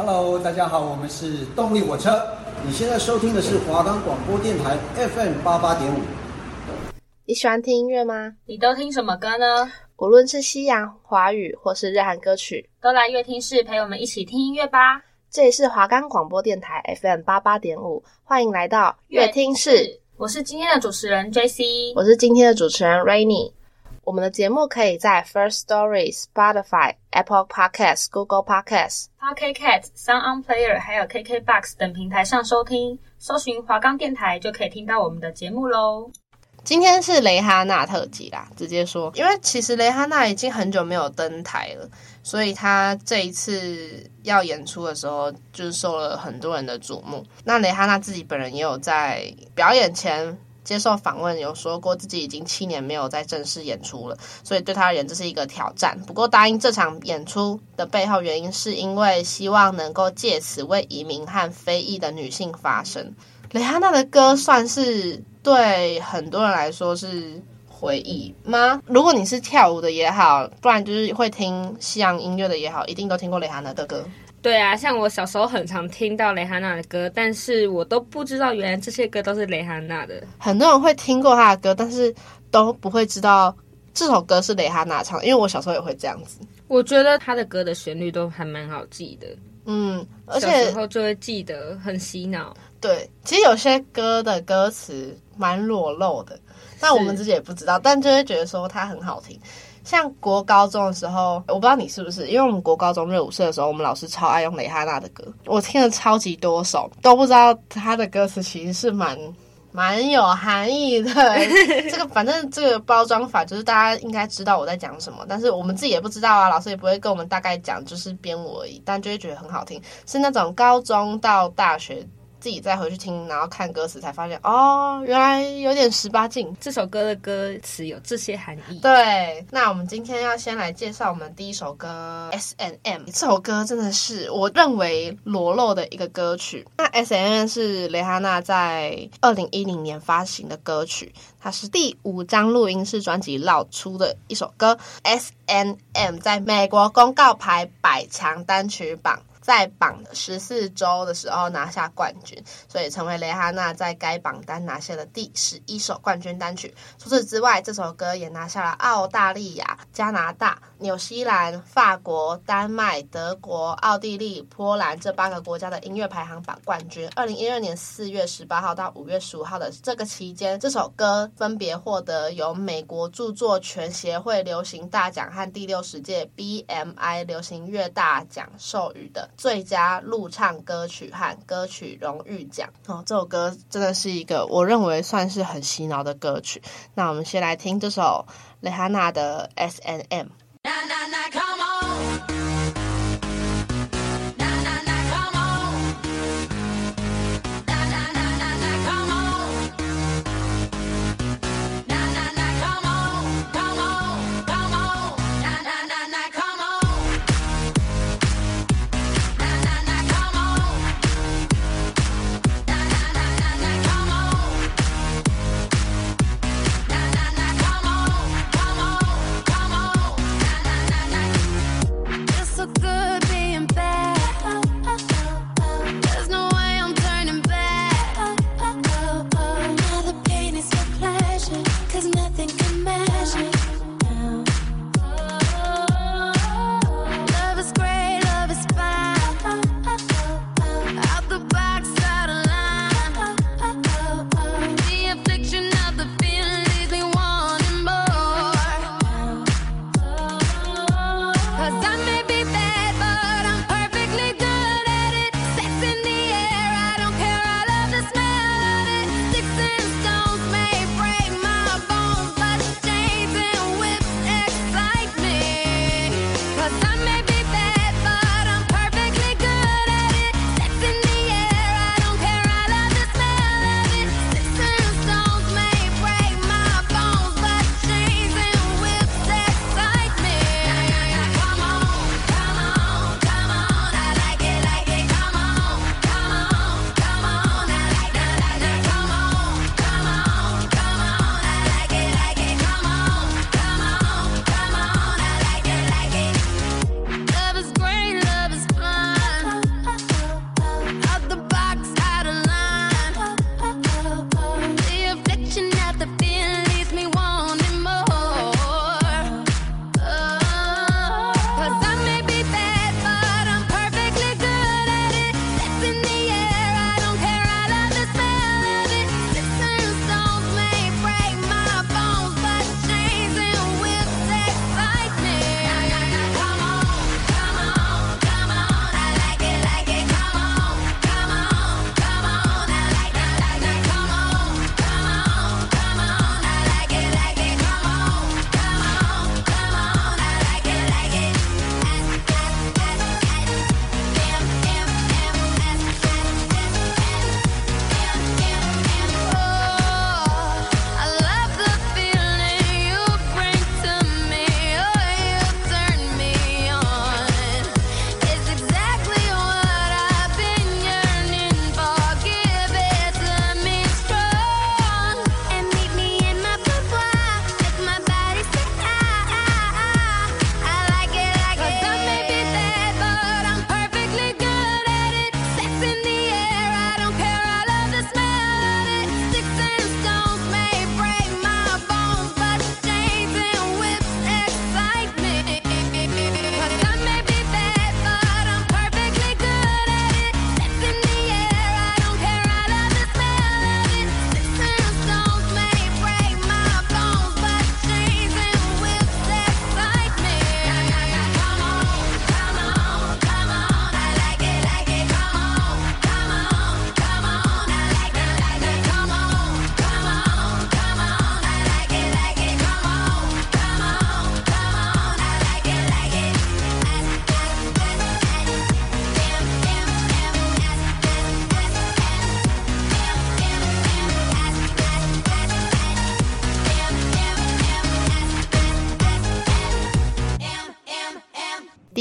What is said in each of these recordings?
Hello，大家好，我们是动力火车。你现在收听的是华冈广播电台 FM 八八点五。你喜欢听音乐吗？你都听什么歌呢？无论是西洋、华语或是日韩歌曲，都来乐听室陪我们一起听音乐吧。这里是华冈广播电台 FM 八八点五，欢迎来到乐听室。我是今天的主持人 JC，我是今天的主持人 Rainy。我们的节目可以在 First Story、Spotify、Apple Podcasts、Google Podcasts、Pocket Cast、Sound On Player，还有 KKBox 等平台上收听。搜寻华冈电台就可以听到我们的节目喽。今天是蕾哈娜特辑啦，直接说，因为其实蕾哈娜已经很久没有登台了，所以她这一次要演出的时候，就是受了很多人的瞩目。那蕾哈娜自己本人也有在表演前。接受访问有说过自己已经七年没有在正式演出了，所以对他而言这是一个挑战。不过答应这场演出的背后原因是因为希望能够借此为移民和非裔的女性发声。蕾哈娜的歌算是对很多人来说是回忆吗？如果你是跳舞的也好，不然就是会听西洋音乐的也好，一定都听过蕾哈娜的歌。对啊，像我小时候很常听到蕾哈娜的歌，但是我都不知道原来这些歌都是蕾哈娜的。很多人会听过她的歌，但是都不会知道这首歌是蕾哈娜唱。因为我小时候也会这样子。我觉得她的歌的旋律都还蛮好记的，嗯，而且小时候就会记得很洗脑。对，其实有些歌的歌词蛮裸露的，但我们自己也不知道，但就会觉得说它很好听。像国高中的时候，我不知道你是不是，因为我们国高中热舞社的时候，我们老师超爱用蕾哈娜的歌，我听了超级多首，都不知道他的歌词其实是蛮蛮有含义的。这个反正这个包装法就是大家应该知道我在讲什么，但是我们自己也不知道啊，老师也不会跟我们大概讲，就是编舞而已，但就会觉得很好听，是那种高中到大学。自己再回去听，然后看歌词，才发现哦，原来有点十八禁。这首歌的歌词有这些含义。对，那我们今天要先来介绍我们第一首歌《S N M》。这首歌真的是我认为裸露的一个歌曲。那《S N M》是蕾哈娜在二零一零年发行的歌曲，它是第五张录音室专辑绕出的一首歌。《S N M》在美国公告牌百强单曲榜。在榜的十四周的时候拿下冠军，所以成为蕾哈娜在该榜单拿下的第十一首冠军单曲。除此之外，这首歌也拿下了澳大利亚、加拿大、纽西兰、法国、丹麦、德国、奥地利、波兰这八个国家的音乐排行榜冠军。二零一二年四月十八号到五月十五号的这个期间，这首歌分别获得由美国著作权协会流行大奖和第六十届 BMI 流行乐大奖授予的。最佳录唱歌曲和歌曲荣誉奖哦，这首歌真的是一个我认为算是很洗脑的歌曲。那我们先来听这首蕾哈娜的 S&M。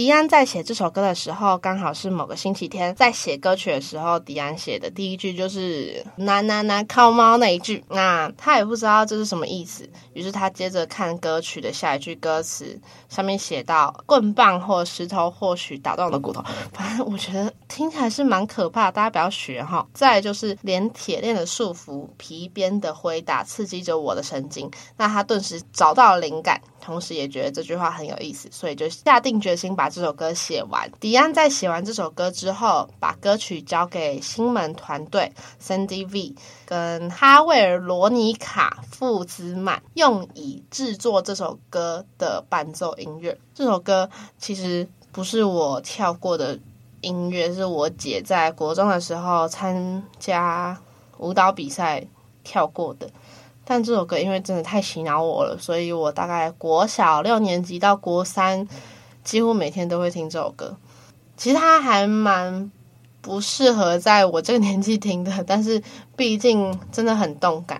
迪安在写这首歌的时候，刚好是某个星期天，在写歌曲的时候，迪安写的第一句就是“那那那靠猫”那一句。那他也不知道这是什么意思，于是他接着看歌曲的下一句歌词，上面写到“棍棒或石头或许打断我的骨头”。反正我觉得听起来是蛮可怕，大家不要学哈。再就是连铁链的束缚、皮鞭的挥打，刺激着我的神经。那他顿时找到了灵感。同时也觉得这句话很有意思，所以就下定决心把这首歌写完。迪安在写完这首歌之后，把歌曲交给星门团队 Sandy V 跟哈维尔罗尼卡富兹曼，用以制作这首歌的伴奏音乐。这首歌其实不是我跳过的音乐，是我姐在国中的时候参加舞蹈比赛跳过的。但这首歌因为真的太洗脑我了，所以我大概国小六年级到国三，几乎每天都会听这首歌。其实它还蛮不适合在我这个年纪听的，但是毕竟真的很动感。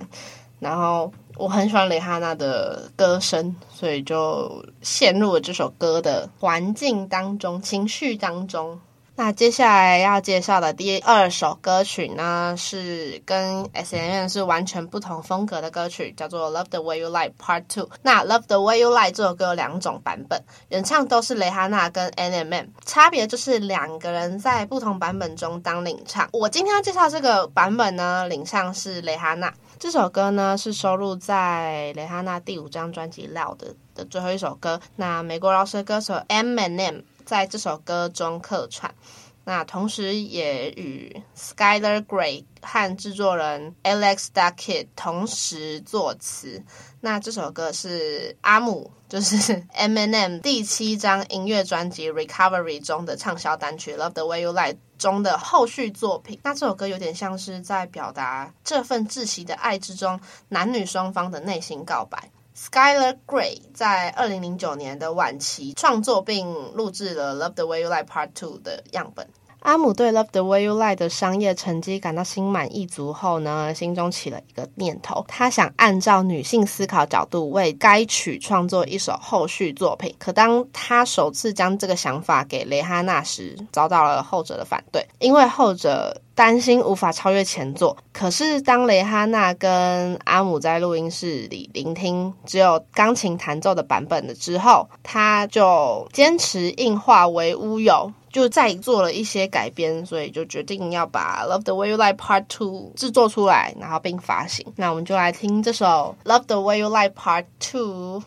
然后我很喜欢蕾哈娜的歌声，所以就陷入了这首歌的环境当中、情绪当中。那接下来要介绍的第二首歌曲呢，是跟 S.N.M 是完全不同风格的歌曲，叫做《Love the Way You Like Part Two》。那《Love the Way You Like》这首歌有两种版本，原唱都是蕾哈娜跟 N.M.M，差别就是两个人在不同版本中当领唱。我今天要介绍这个版本呢，领唱是蕾哈娜。这首歌呢是收录在蕾哈娜第五张专辑《Loud》的最后一首歌。那美国饶舌歌手 Eminem。在这首歌中客串，那同时也与 Skyler Grey 和制作人 Alex Duck Kid 同时作词。那这首歌是阿姆，就是 Eminem 第七张音乐专辑 Recovery 中的畅销单曲 Love the Way You Lie 中的后续作品。那这首歌有点像是在表达这份窒息的爱之中，男女双方的内心告白。Skylar Grey 在二零零九年的晚期创作并录制了《Love the Way You Lie Part Two》的样本。阿姆对《Love the Way You Lie》的商业成绩感到心满意足后呢，心中起了一个念头，他想按照女性思考角度为该曲创作一首后续作品。可当他首次将这个想法给蕾哈娜时，遭到了后者的反对，因为后者。担心无法超越前作，可是当蕾哈娜跟阿姆在录音室里聆听只有钢琴弹奏的版本了之后，他就坚持硬化为乌有，就再做了一些改编，所以就决定要把《Love the Way You Lie Part Two》制作出来，然后并发行。那我们就来听这首《Love the Way You Lie Part Two》。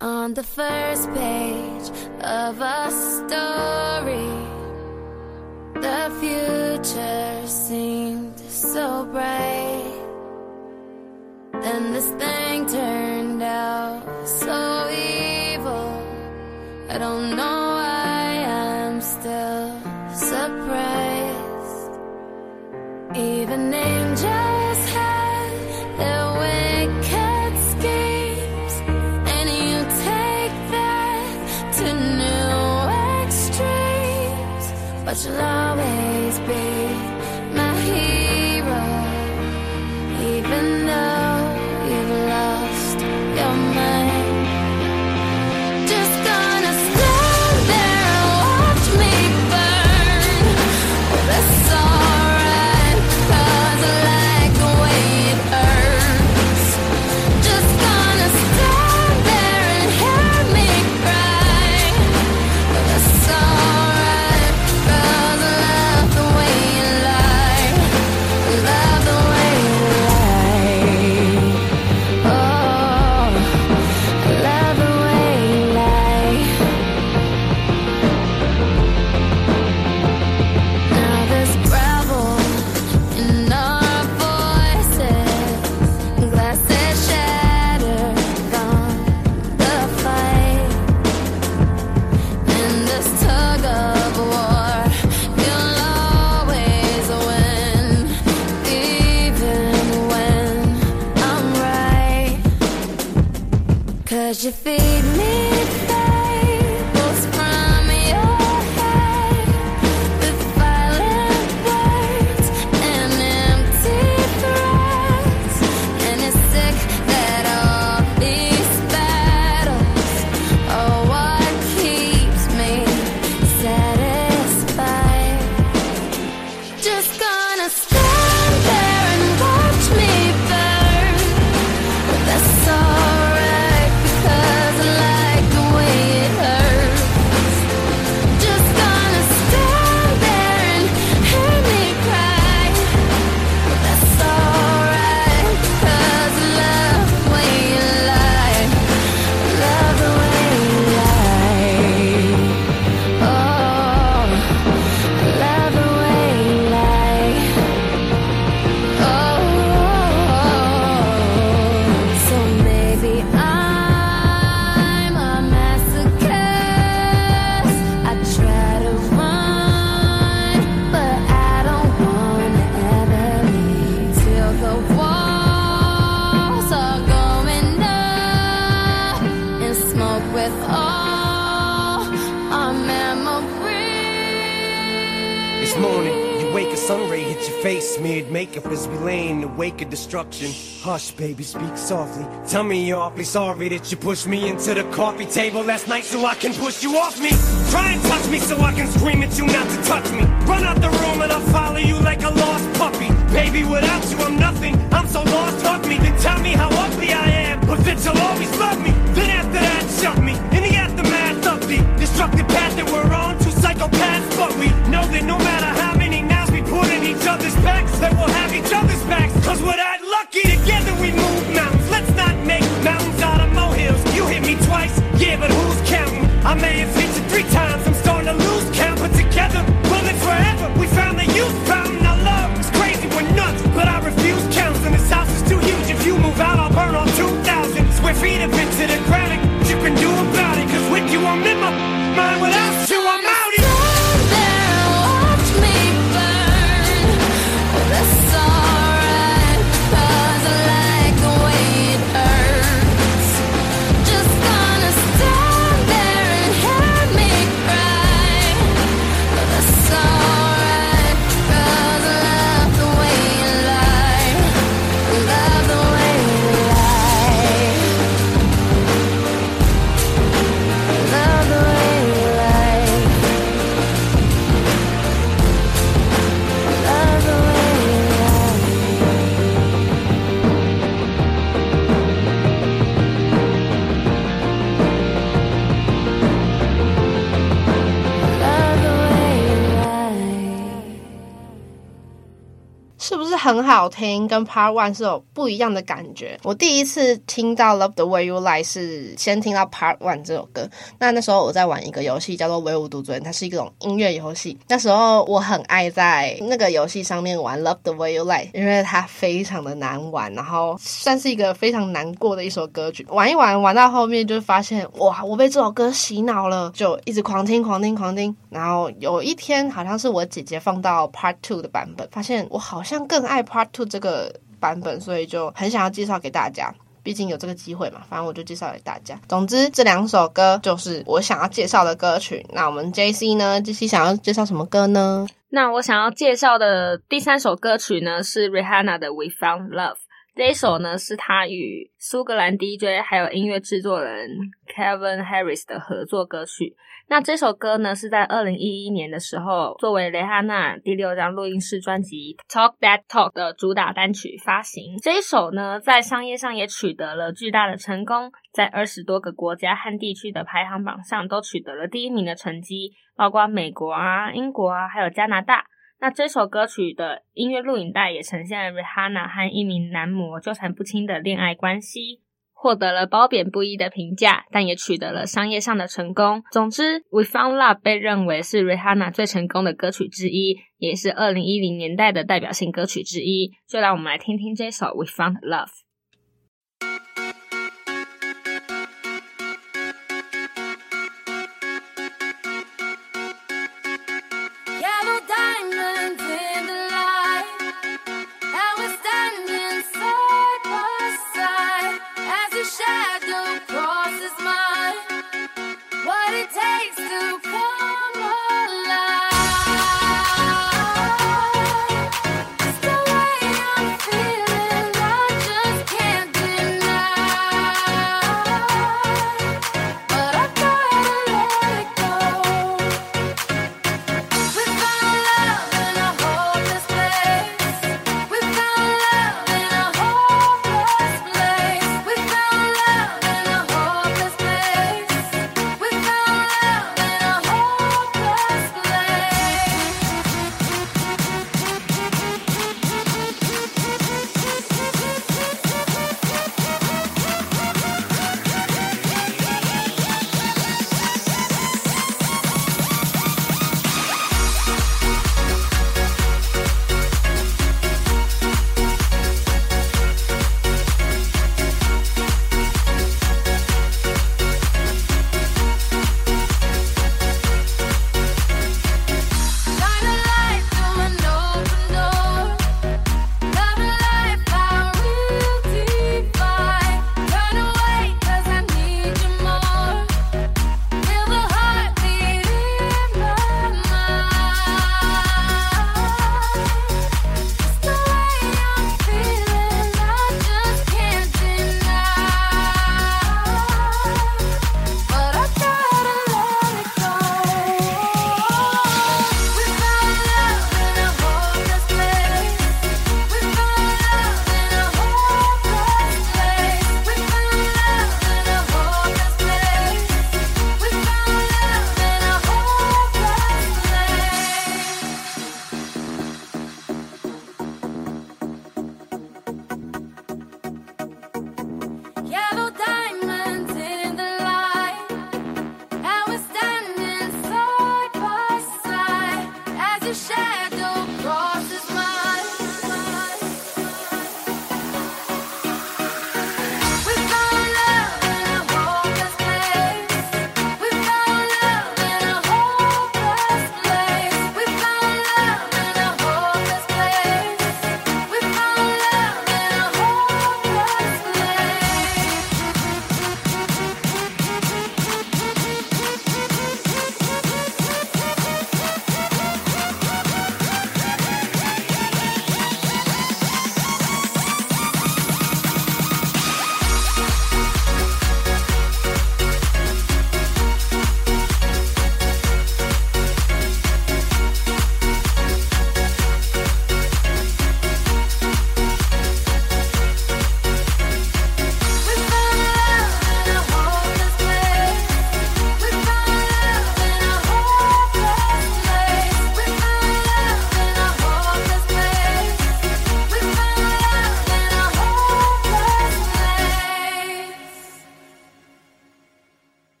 On the first page of a story. The future seemed so bright. Then this thing turned out so evil. I don't know why I'm still surprised. Even angels such love. with all our memories. It's morning. You wake, a sun ray hit your face, smeared makeup as we lay in the wake of destruction. Hush, baby, speak softly. Tell me you're awfully sorry that you pushed me into the coffee table last night so I can push you off me. Try and touch me so I can scream at you not to touch me. Run out the room and I'll follow you like a lost puppy. Baby, without you, I'm nothing. I'm so lost, hug me, then tell me how ugly I am. But that you'll always love me. Then after that, shove me. In the aftermath of the destructive path that we're on, two psychopaths. But we know that no matter how many knives we put in each other's backs, that we'll have each other's backs. Cause we're that lucky together we move mountains. Let's not make mountains out of molehills. You hit me twice, yeah, but who's counting? I may have hit 很好听？跟 Part One 是有不一样的感觉。我第一次听到《Love the Way You Lie》是先听到 Part One 这首歌。那那时候我在玩一个游戏叫做《唯吾独尊》，它是一种音乐游戏。那时候我很爱在那个游戏上面玩《Love the Way You Lie》，因为它非常的难玩，然后算是一个非常难过的一首歌曲。玩一玩，玩到后面就发现哇，我被这首歌洗脑了，就一直狂听、狂听、狂听。然后有一天，好像是我姐姐放到 Part Two 的版本，发现我好像更爱 Part Two 这个版本，所以就很想要介绍给大家。毕竟有这个机会嘛，反正我就介绍给大家。总之，这两首歌就是我想要介绍的歌曲。那我们 JC 呢？JC 想要介绍什么歌呢？那我想要介绍的第三首歌曲呢，是 Rihanna 的《We Found Love》。这一首呢，是她与苏格兰 DJ 还有音乐制作人 Kevin Harris 的合作歌曲。那这首歌呢，是在二零一一年的时候，作为蕾哈娜第六张录音室专辑《Talk That Talk》的主打单曲发行。这一首呢，在商业上也取得了巨大的成功，在二十多个国家和地区的排行榜上都取得了第一名的成绩，包括美国啊、英国啊，还有加拿大。那这首歌曲的音乐录影带也呈现了 Rihanna 和一名男模纠缠不清的恋爱关系。获得了褒贬不一的评价，但也取得了商业上的成功。总之，《We Found Love》被认为是 Rihanna 最成功的歌曲之一，也是二零一零年代的代表性歌曲之一。就让我们来听听这首《We Found Love》。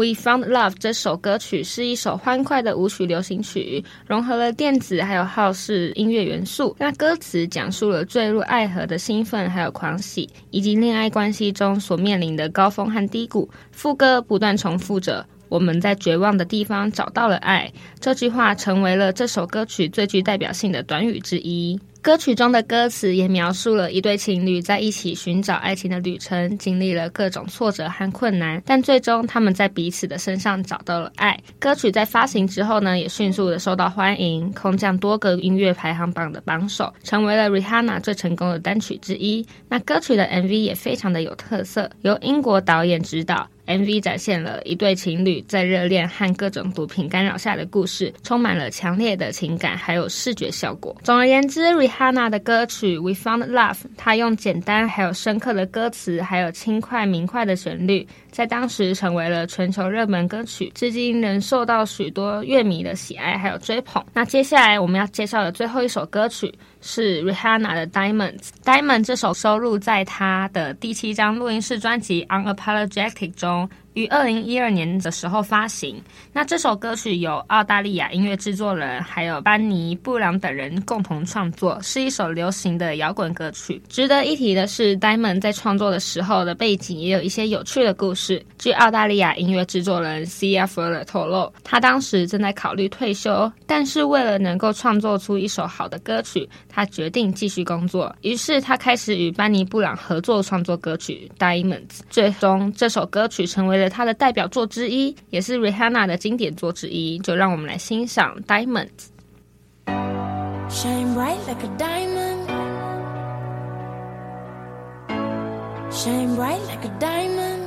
We Found Love 这首歌曲是一首欢快的舞曲流行曲，融合了电子还有浩式音乐元素。那歌词讲述了坠入爱河的兴奋还有狂喜，以及恋爱关系中所面临的高峰和低谷。副歌不断重复着。我们在绝望的地方找到了爱，这句话成为了这首歌曲最具代表性的短语之一。歌曲中的歌词也描述了一对情侣在一起寻找爱情的旅程，经历了各种挫折和困难，但最终他们在彼此的身上找到了爱。歌曲在发行之后呢，也迅速的受到欢迎，空降多个音乐排行榜的榜首，成为了 Rihanna 最成功的单曲之一。那歌曲的 MV 也非常的有特色，由英国导演执导。MV 展现了一对情侣在热恋和各种毒品干扰下的故事，充满了强烈的情感，还有视觉效果。总而言之，Rihanna 的歌曲《We Found Love》，它用简单还有深刻的歌词，还有轻快明快的旋律，在当时成为了全球热门歌曲，至今仍受到许多乐迷的喜爱还有追捧。那接下来我们要介绍的最后一首歌曲是 Rihanna 的《Diamonds》。《Diamond》这首收录在她的第七张录音室专辑《Unapologetic》中。于二零一二年的时候发行。那这首歌曲由澳大利亚音乐制作人还有班尼布朗等人共同创作，是一首流行的摇滚歌曲。值得一提的是，Diamond 在创作的时候的背景也有一些有趣的故事。据澳大利亚音乐制作人 C.F. 透露，他当时正在考虑退休，但是为了能够创作出一首好的歌曲，他决定继续工作。于是他开始与班尼布朗合作创作歌曲 Diamonds。最终，这首歌曲成为了他的代表作之一，也是 Rihanna 的经典作之一，就让我们来欣赏 Diamonds。Shine bright like a diamond. Shine bright like a diamond.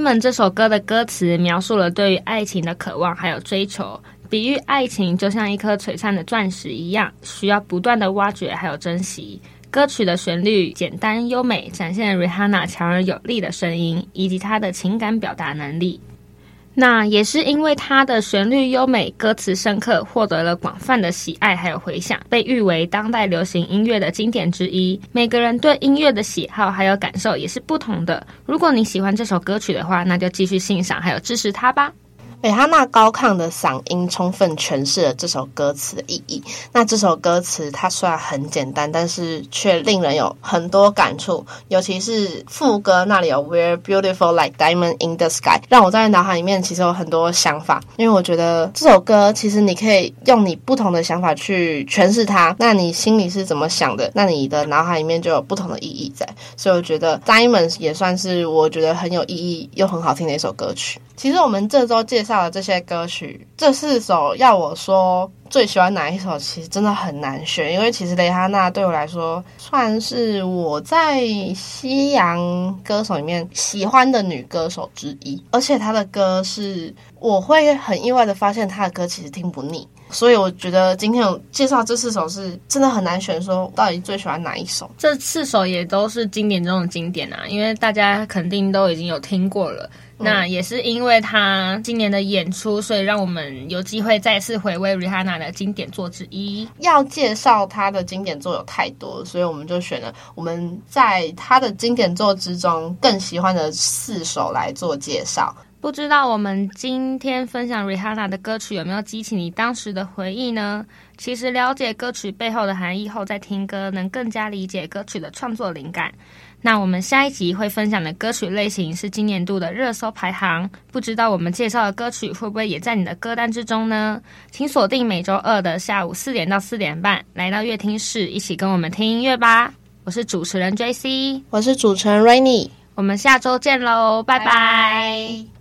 门这首歌的歌词描述了对于爱情的渴望还有追求，比喻爱情就像一颗璀璨的钻石一样，需要不断的挖掘还有珍惜。歌曲的旋律简单优美，展现了 Rihanna 强而有力的声音以及她的情感表达能力。那也是因为它的旋律优美、歌词深刻，获得了广泛的喜爱还有回响，被誉为当代流行音乐的经典之一。每个人对音乐的喜好还有感受也是不同的。如果你喜欢这首歌曲的话，那就继续欣赏还有支持它吧。蕾哈娜高亢的嗓音充分诠释了这首歌词的意义。那这首歌词它虽然很简单，但是却令人有很多感触。尤其是副歌那里有 "We're beautiful like diamond in the sky"，让我在脑海里面其实有很多想法。因为我觉得这首歌其实你可以用你不同的想法去诠释它。那你心里是怎么想的？那你的脑海里面就有不同的意义在。所以我觉得 "Diamond" 也算是我觉得很有意义又很好听的一首歌曲。其实我们这周介绍的这些歌曲，这四首要我说最喜欢哪一首，其实真的很难选。因为其实蕾哈娜对我来说，算是我在西洋歌手里面喜欢的女歌手之一。而且她的歌是，我会很意外的发现她的歌其实听不腻。所以我觉得今天有介绍这四首是真的很难选，说到底最喜欢哪一首？这四首也都是经典中的经典啊，因为大家肯定都已经有听过了。那也是因为他今年的演出，所以让我们有机会再次回味 Rihanna 的经典作之一。要介绍他的经典作有太多，所以我们就选了我们在他的经典作之中更喜欢的四首来做介绍。不知道我们今天分享 Rihanna 的歌曲有没有激起你当时的回忆呢？其实了解歌曲背后的含义后再听歌，能更加理解歌曲的创作灵感。那我们下一集会分享的歌曲类型是今年度的热搜排行，不知道我们介绍的歌曲会不会也在你的歌单之中呢？请锁定每周二的下午四点到四点半，来到乐听室一起跟我们听音乐吧。我是主持人 JC，我是主持人 Rainy，我们下周见喽，拜拜。拜拜。